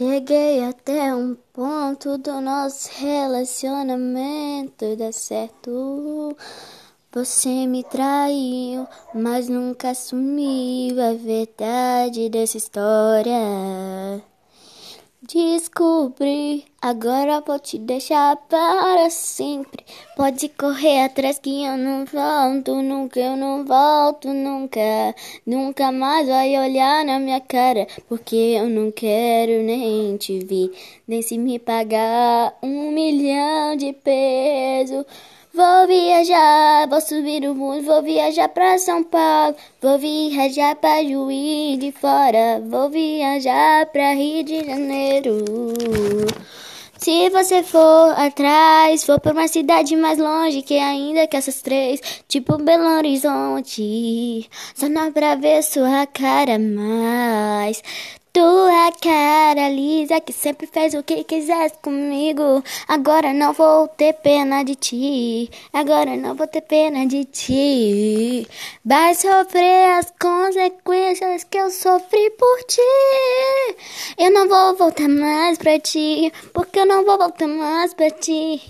Cheguei até um ponto do nosso relacionamento dar certo. Você me traiu, mas nunca assumiu a verdade dessa história. Descobri, agora vou te deixar para sempre. Pode correr atrás que eu não volto, nunca eu não volto, nunca. Nunca mais vai olhar na minha cara, porque eu não quero nem te ver, nem se me pagar um milhão de peso. Vou viajar, vou subir o mundo, vou viajar pra São Paulo, vou viajar pra Juiz de Fora, vou viajar pra Rio de Janeiro. Se você for atrás, for pra uma cidade mais longe que ainda que essas três, tipo Belo Horizonte, só não pra ver sua cara mais. Tua cara lisa que sempre fez o que quisesse comigo. Agora não vou ter pena de ti. Agora não vou ter pena de ti. Vai sofrer as consequências que eu sofri por ti. Eu não vou voltar mais pra ti. Porque eu não vou voltar mais pra ti.